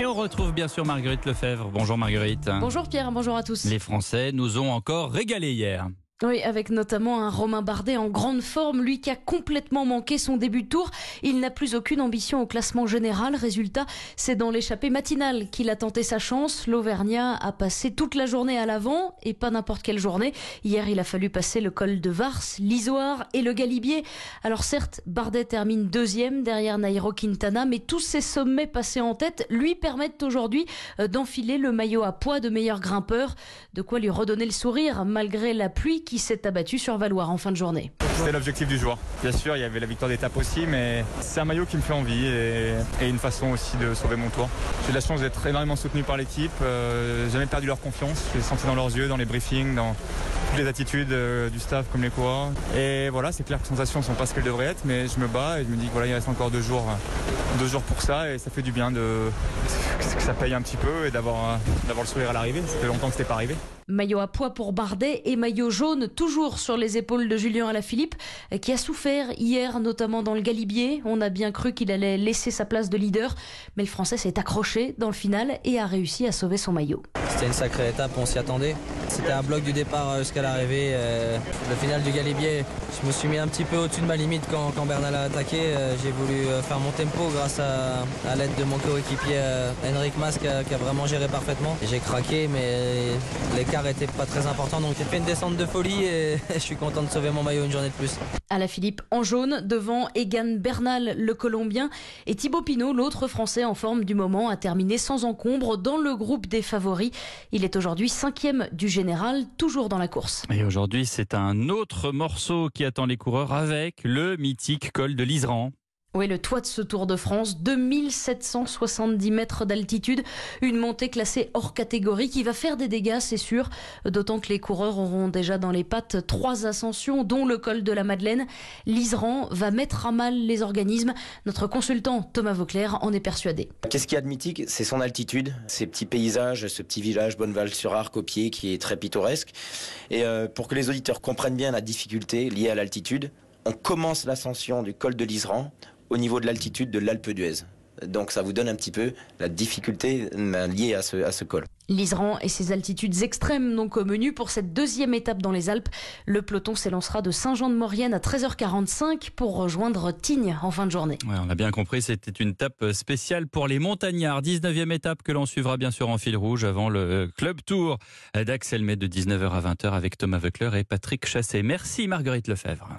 Et on retrouve bien sûr Marguerite Lefebvre. Bonjour Marguerite. Bonjour Pierre, bonjour à tous. Les Français nous ont encore régalé hier. Oui, avec notamment un Romain Bardet en grande forme, lui qui a complètement manqué son début de tour. Il n'a plus aucune ambition au classement général. Résultat, c'est dans l'échappée matinale qu'il a tenté sa chance. L'Auvergnat a passé toute la journée à l'avant et pas n'importe quelle journée. Hier, il a fallu passer le col de Vars, l'Isoire et le Galibier. Alors certes, Bardet termine deuxième derrière Nairo Quintana, mais tous ces sommets passés en tête lui permettent aujourd'hui euh, d'enfiler le maillot à poids de meilleur grimpeur. De quoi lui redonner le sourire malgré la pluie qui s'est abattu sur Valoir en fin de journée. C'était l'objectif du jour. Bien sûr, il y avait la victoire d'étape aussi, mais c'est un maillot qui me fait envie et, une façon aussi de sauver mon tour. J'ai la chance d'être énormément soutenu par l'équipe, euh, jamais perdu leur confiance. Je l'ai senti dans leurs yeux, dans les briefings, dans toutes les attitudes euh, du staff comme les coureurs. Et voilà, c'est clair que les sensations ne sont pas ce qu'elles devraient être, mais je me bats et je me dis que voilà, il reste encore deux jours, deux jours pour ça et ça fait du bien de que ça paye un petit peu et d'avoir d'avoir le sourire à l'arrivée. Ça fait longtemps que c'était pas arrivé. Maillot à poids pour Bardet et maillot jaune toujours sur les épaules de Julien Alaphilippe qui a souffert hier notamment dans le Galibier. On a bien cru qu'il allait laisser sa place de leader, mais le Français s'est accroché dans le final et a réussi à sauver son maillot. C'était une sacrée étape, on s'y attendait. C'était un bloc du départ jusqu'à l'arrivée. Euh, le final du Galibier, je me suis mis un petit peu au-dessus de ma limite quand, Bernal a attaqué. Euh, j'ai voulu euh, faire mon tempo grâce à, l'aide de mon coéquipier Henrik Mas qui a, vraiment géré parfaitement. J'ai craqué, mais l'écart était pas très important. Donc j'ai fait une descente de folie et je suis content de sauver mon maillot une journée de plus. À la Philippe en jaune, devant Egan Bernal, le Colombien, et Thibaut Pinot, l'autre Français en forme du moment, a terminé sans encombre dans le groupe des favoris. Il est aujourd'hui cinquième du général, toujours dans la course. Et aujourd'hui, c'est un autre morceau qui attend les coureurs avec le mythique col de l'Isran. Oui, le toit de ce Tour de France, 2770 mètres d'altitude, une montée classée hors catégorie qui va faire des dégâts, c'est sûr, d'autant que les coureurs auront déjà dans les pattes trois ascensions, dont le col de la Madeleine. L'Isran va mettre à mal les organismes. Notre consultant Thomas Vauclair en est persuadé. Qu'est-ce qu'il y a mythique? C'est son altitude, ces petits paysages, ce petit village Bonneval-sur-Arc au pied qui est très pittoresque. Et euh, pour que les auditeurs comprennent bien la difficulté liée à l'altitude, on commence l'ascension du col de l'Isran au niveau de l'altitude de l'Alpe d'Huez. Donc ça vous donne un petit peu la difficulté euh, liée à ce, à ce col. L'Isran et ses altitudes extrêmes n'ont qu'au menu pour cette deuxième étape dans les Alpes. Le peloton s'élancera de Saint-Jean-de-Maurienne à 13h45 pour rejoindre Tignes en fin de journée. on a bien compris, c'était une étape spéciale pour les montagnards. 19e étape que l'on suivra bien sûr en fil rouge avant le Club Tour d'Axel de 19h à 20h avec Thomas Veckler et Patrick Chassé. Merci Marguerite Lefebvre.